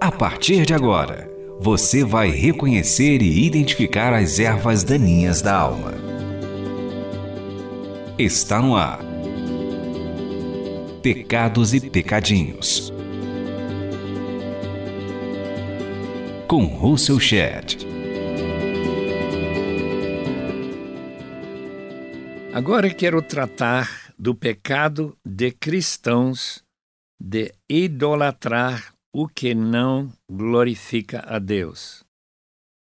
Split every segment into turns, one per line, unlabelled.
A partir de agora, você vai reconhecer e identificar as ervas daninhas da alma. Está no ar. Pecados e Pecadinhos. Com Russell Shedd.
Agora quero tratar do pecado de cristãos de idolatrar o que não glorifica a Deus.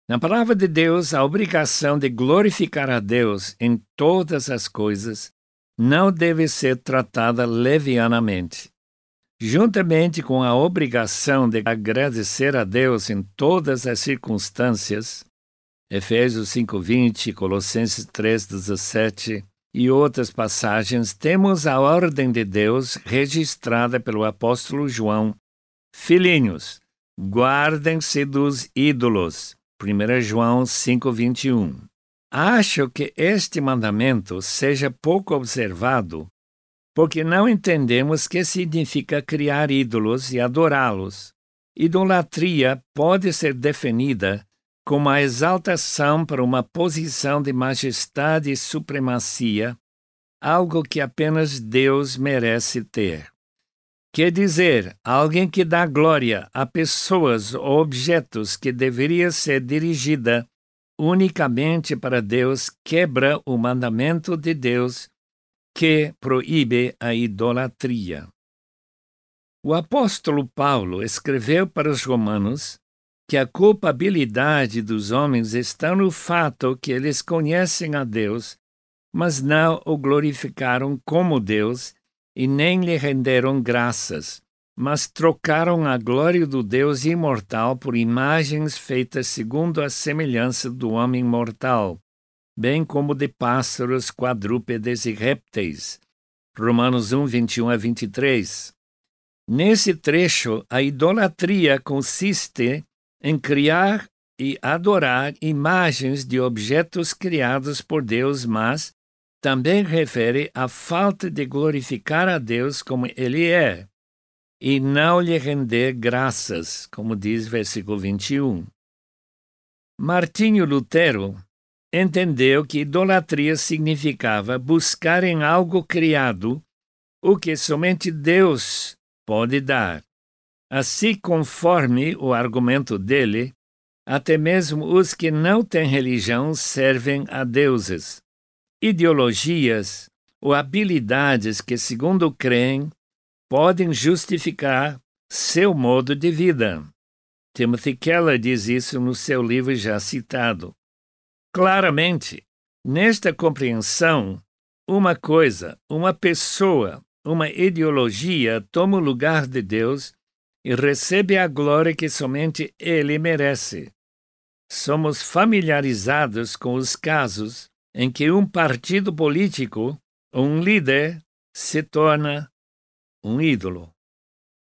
Na palavra de Deus, a obrigação de glorificar a Deus em todas as coisas não deve ser tratada levianamente. Juntamente com a obrigação de agradecer a Deus em todas as circunstâncias, Efésios 5:20, Colossenses 3:17 e outras passagens, temos a ordem de Deus registrada pelo apóstolo João Filhinhos, guardem-se dos ídolos. 1 João 5:21. Acho que este mandamento seja pouco observado, porque não entendemos que significa criar ídolos e adorá-los. Idolatria pode ser definida como a exaltação para uma posição de majestade e supremacia, algo que apenas Deus merece ter. Quer dizer, alguém que dá glória a pessoas ou objetos que deveria ser dirigida unicamente para Deus quebra o mandamento de Deus que proíbe a idolatria. O apóstolo Paulo escreveu para os romanos que a culpabilidade dos homens está no fato que eles conhecem a Deus, mas não o glorificaram como Deus e nem lhe renderam graças, mas trocaram a glória do Deus imortal por imagens feitas segundo a semelhança do homem mortal, bem como de pássaros, quadrúpedes e répteis. Romanos 1, 21 a 23. Nesse trecho, a idolatria consiste em criar e adorar imagens de objetos criados por Deus, mas também refere à falta de glorificar a Deus como Ele é, e não lhe render graças, como diz versículo 21. Martinho Lutero entendeu que idolatria significava buscar em algo criado o que somente Deus pode dar. Assim, conforme o argumento dele, até mesmo os que não têm religião servem a deuses ideologias ou habilidades que, segundo creem, podem justificar seu modo de vida. Timothy Keller diz isso no seu livro já citado. Claramente, nesta compreensão, uma coisa, uma pessoa, uma ideologia toma o lugar de Deus e recebe a glória que somente Ele merece. Somos familiarizados com os casos em que um partido político, um líder, se torna um ídolo.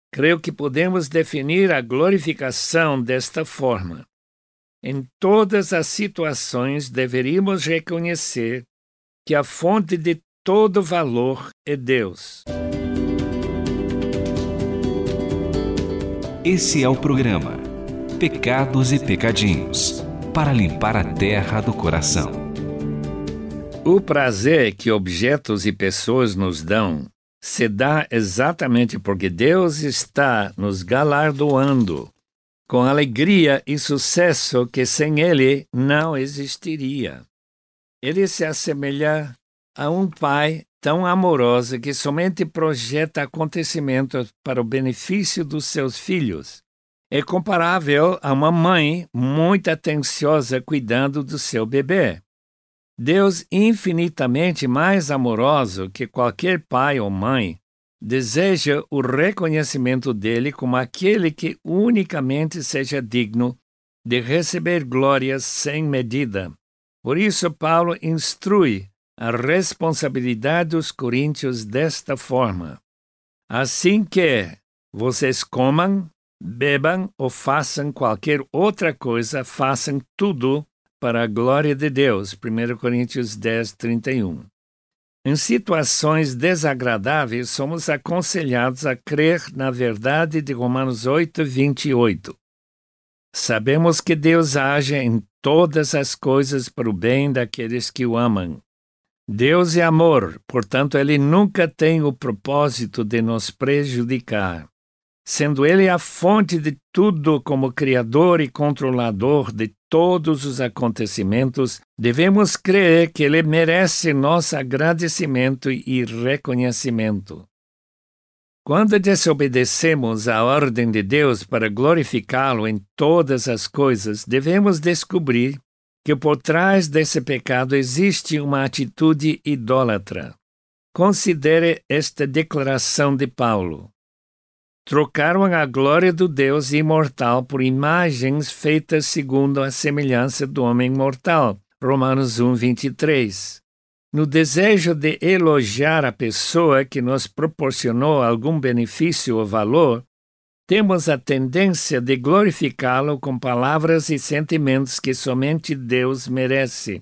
Creio que podemos definir a glorificação desta forma. Em todas as situações, deveríamos reconhecer que a fonte de todo valor é Deus.
Esse é o programa Pecados e Pecadinhos para limpar a terra do coração.
O prazer que objetos e pessoas nos dão se dá exatamente porque Deus está nos galardoando com alegria e sucesso que sem Ele não existiria. Ele se assemelha a um pai tão amoroso que somente projeta acontecimentos para o benefício dos seus filhos. É comparável a uma mãe muito atenciosa cuidando do seu bebê. Deus infinitamente mais amoroso que qualquer pai ou mãe deseja o reconhecimento dele como aquele que unicamente seja digno de receber glórias sem medida. Por isso, Paulo instrui a responsabilidade dos coríntios desta forma: Assim que vocês comam, bebam ou façam qualquer outra coisa, façam tudo para a glória de Deus. 1 Coríntios 10, 31. Em situações desagradáveis, somos aconselhados a crer na verdade de Romanos 8, 28. Sabemos que Deus age em todas as coisas para o bem daqueles que o amam. Deus é amor, portanto, ele nunca tem o propósito de nos prejudicar. Sendo ele a fonte de tudo como criador e controlador de todos os acontecimentos, devemos crer que ele merece nosso agradecimento e reconhecimento. Quando desobedecemos à ordem de Deus para glorificá-lo em todas as coisas, devemos descobrir que por trás desse pecado existe uma atitude idólatra. Considere esta declaração de Paulo. Trocaram a glória do Deus imortal por imagens feitas segundo a semelhança do homem mortal. Romanos 1, 23. No desejo de elogiar a pessoa que nos proporcionou algum benefício ou valor, temos a tendência de glorificá-lo com palavras e sentimentos que somente Deus merece.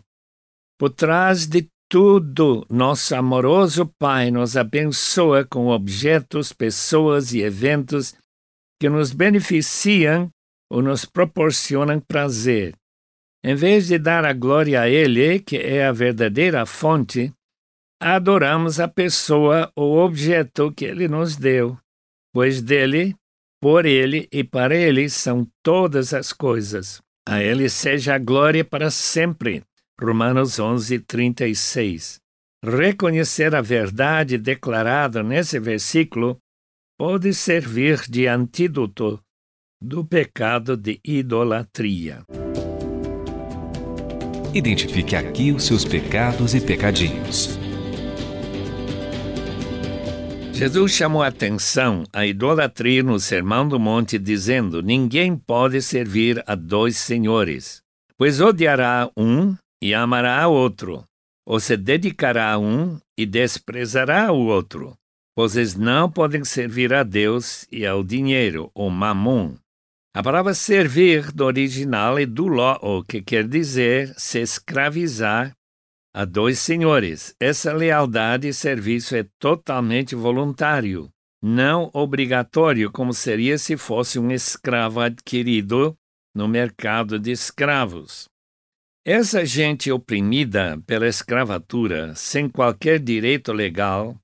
Por trás de tudo, nosso amoroso Pai nos abençoa com objetos, pessoas e eventos que nos beneficiam ou nos proporcionam prazer. Em vez de dar a glória a Ele, que é a verdadeira fonte, adoramos a pessoa ou objeto que Ele nos deu, pois dele por ele e para ele são todas as coisas. A ele seja a glória para sempre. Romanos 11, 36. Reconhecer a verdade declarada nesse versículo pode servir de antídoto do pecado de idolatria.
Identifique aqui os seus pecados e pecadinhos.
Jesus chamou a atenção à idolatria no Sermão do Monte, dizendo: Ninguém pode servir a dois senhores, pois odiará um e amará outro, ou se dedicará a um e desprezará o outro. Pois não podem servir a Deus e ao dinheiro, ou mamon. A palavra servir do original é do o que quer dizer se escravizar a dois senhores. Essa lealdade e serviço é totalmente voluntário, não obrigatório, como seria se fosse um escravo adquirido no mercado de escravos. Essa gente oprimida pela escravatura, sem qualquer direito legal,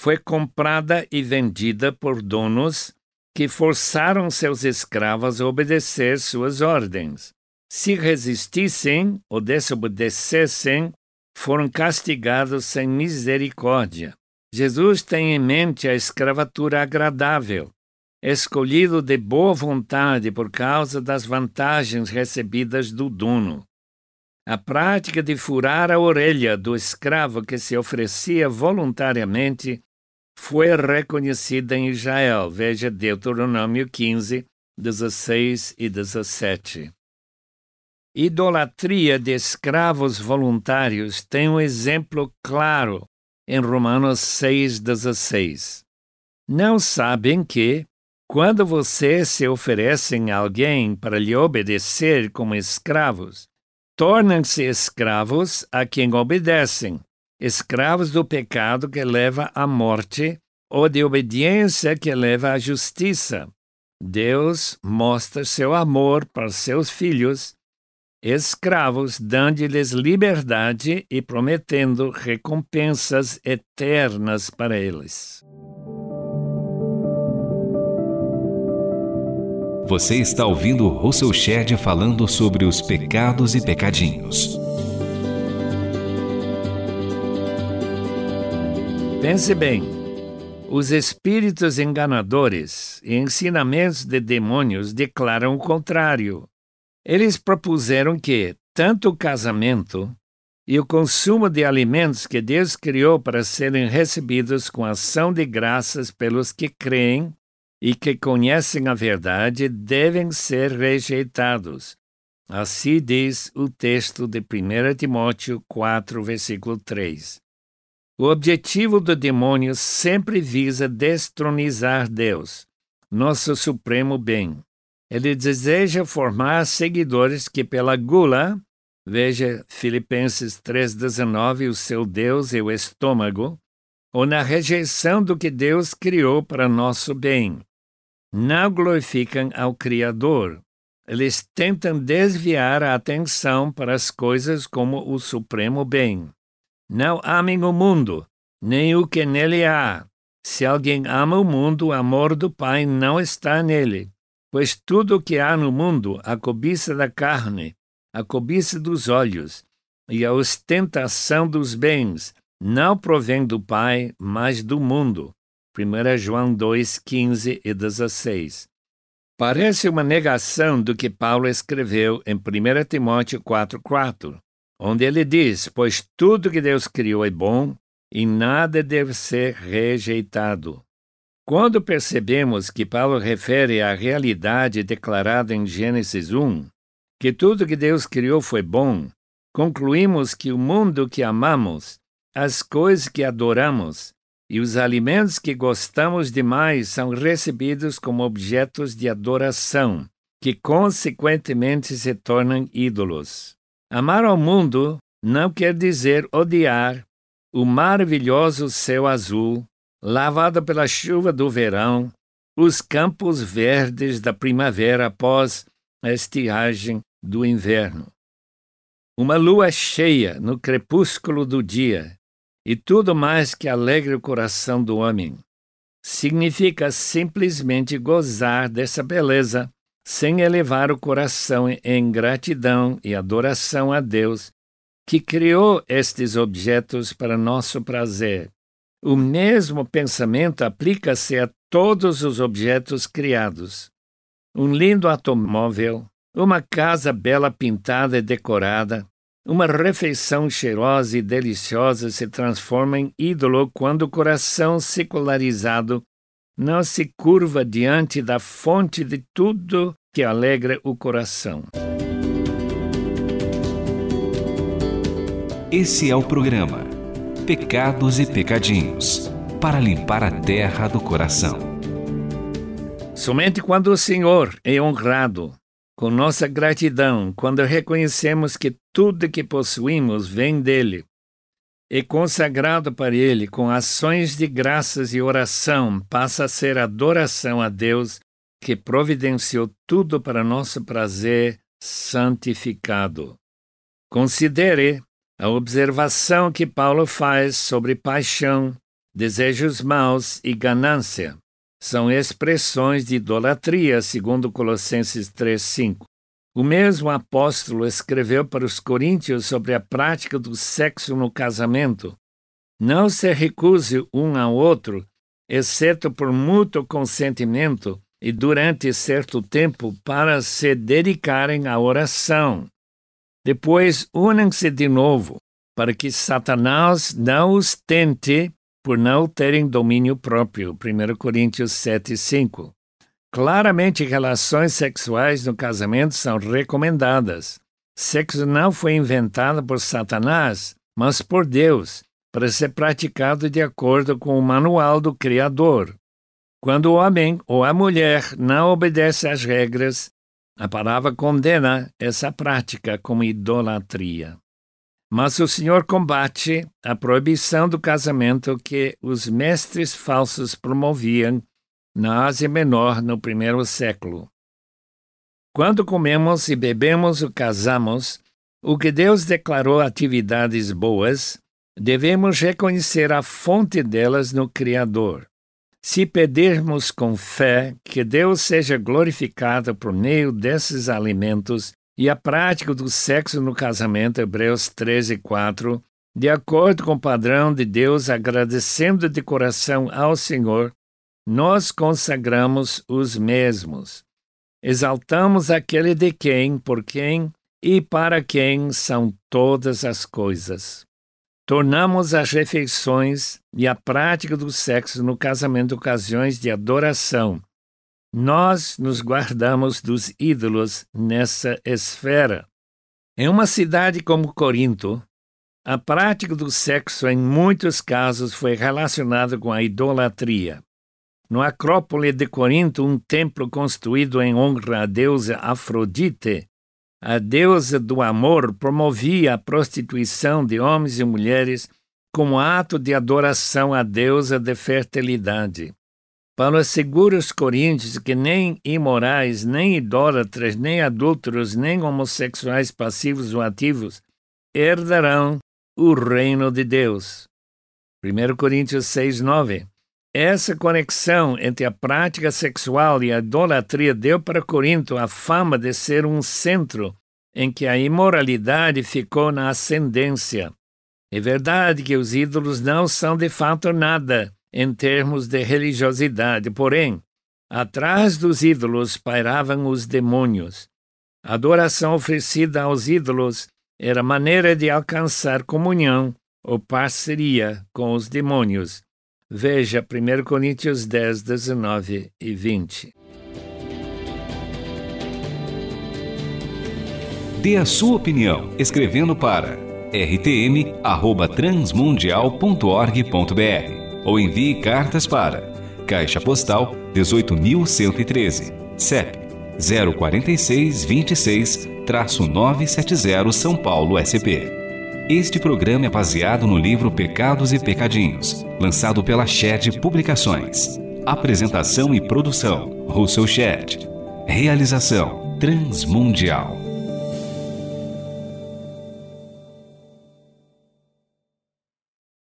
foi comprada e vendida por donos que forçaram seus escravos a obedecer suas ordens. Se resistissem ou desobedecessem, foram castigados sem misericórdia. Jesus tem em mente a escravatura agradável, escolhido de boa vontade por causa das vantagens recebidas do dono. A prática de furar a orelha do escravo que se oferecia voluntariamente foi reconhecida em Israel. Veja Deuteronômio 15, 16 e 17. Idolatria de escravos voluntários tem um exemplo claro em Romanos 6,16. Não sabem que, quando vocês se oferecem a alguém para lhe obedecer como escravos, tornam-se escravos a quem obedecem, escravos do pecado que leva à morte ou de obediência que leva à justiça. Deus mostra seu amor para seus filhos escravos, dando-lhes liberdade e prometendo recompensas eternas para eles.
Você está ouvindo Russell Shedd falando sobre os pecados e pecadinhos.
Pense bem, os espíritos enganadores e ensinamentos de demônios declaram o contrário. Eles propuseram que tanto o casamento e o consumo de alimentos que Deus criou para serem recebidos com ação de graças pelos que creem e que conhecem a verdade devem ser rejeitados. Assim diz o texto de 1 Timóteo 4, versículo 3. O objetivo do demônio sempre visa destronizar Deus, nosso supremo bem. Ele deseja formar seguidores que, pela gula, Veja Filipenses 3,19, o seu Deus é o estômago, ou na rejeição do que Deus criou para nosso bem. Não glorificam ao Criador. Eles tentam desviar a atenção para as coisas como o supremo bem. Não amem o mundo, nem o que nele há. Se alguém ama o mundo, o amor do Pai não está nele. Pois tudo o que há no mundo, a cobiça da carne, a cobiça dos olhos e a ostentação dos bens, não provém do Pai, mas do mundo. 1 João 2, 15 e 16. Parece uma negação do que Paulo escreveu em 1 Timóteo 4, 4, onde ele diz: Pois tudo que Deus criou é bom e nada deve ser rejeitado. Quando percebemos que Paulo refere à realidade declarada em Gênesis 1, que tudo que Deus criou foi bom, concluímos que o mundo que amamos, as coisas que adoramos e os alimentos que gostamos demais são recebidos como objetos de adoração, que consequentemente se tornam ídolos. Amar ao mundo não quer dizer odiar o maravilhoso céu azul, lavado pela chuva do verão, os campos verdes da primavera após a estiagem do inverno. Uma lua cheia no crepúsculo do dia e tudo mais que alegre o coração do homem. Significa simplesmente gozar dessa beleza sem elevar o coração em gratidão e adoração a Deus que criou estes objetos para nosso prazer. O mesmo pensamento aplica-se a todos os objetos criados. Um lindo automóvel, uma casa bela pintada e decorada, uma refeição cheirosa e deliciosa se transforma em ídolo quando o coração secularizado não se curva diante da fonte de tudo que alegra o coração.
Esse é o programa Pecados e Pecadinhos para limpar a terra do coração.
Somente quando o Senhor é honrado, com nossa gratidão, quando reconhecemos que tudo que possuímos vem dele, e consagrado para ele com ações de graças e oração, passa a ser adoração a Deus que providenciou tudo para nosso prazer santificado. Considere a observação que Paulo faz sobre paixão, desejos maus e ganância são expressões de idolatria, segundo Colossenses 3:5. O mesmo apóstolo escreveu para os coríntios sobre a prática do sexo no casamento. Não se recuse um ao outro, exceto por mútuo consentimento e durante certo tempo para se dedicarem à oração. Depois unam-se de novo, para que Satanás não os tente por não terem domínio próprio. 1 Coríntios 7, 5. Claramente, relações sexuais no casamento são recomendadas. Sexo não foi inventado por Satanás, mas por Deus, para ser praticado de acordo com o manual do Criador. Quando o homem ou a mulher não obedece às regras, a palavra condena essa prática como idolatria. Mas o Senhor combate a proibição do casamento que os mestres falsos promoviam na Ásia Menor no primeiro século. Quando comemos e bebemos ou casamos, o que Deus declarou atividades boas, devemos reconhecer a fonte delas no Criador. Se pedirmos com fé que Deus seja glorificado por meio desses alimentos e a prática do sexo no casamento, Hebreus 13, 4, de acordo com o padrão de Deus, agradecendo de coração ao Senhor, nós consagramos os mesmos. Exaltamos aquele de quem, por quem e para quem são todas as coisas tornamos as refeições e a prática do sexo no casamento ocasiões de adoração. Nós nos guardamos dos ídolos nessa esfera. Em uma cidade como Corinto, a prática do sexo em muitos casos foi relacionada com a idolatria. No Acrópole de Corinto, um templo construído em honra à deusa Afrodite, a deusa do amor promovia a prostituição de homens e mulheres como ato de adoração à deusa de fertilidade. Paulo assegura os coríntios que nem imorais, nem idólatras, nem adúlteros, nem homossexuais passivos ou ativos herdarão o reino de Deus. 1 Coríntios 6, 9. Essa conexão entre a prática sexual e a idolatria deu para Corinto a fama de ser um centro em que a imoralidade ficou na ascendência. É verdade que os ídolos não são de fato nada em termos de religiosidade, porém, atrás dos ídolos pairavam os demônios. A adoração oferecida aos ídolos era maneira de alcançar comunhão ou parceria com os demônios. Veja 1 Coríntios 10, 19 e 20.
Dê a sua opinião escrevendo para rtm@transmundial.org.br ou envie cartas para Caixa Postal 18113, CEP 046 26-970 São Paulo SP. Este programa é baseado no livro Pecados e Pecadinhos, lançado pela Shed Publicações. Apresentação e produção: Russell Shed. Realização: Transmundial.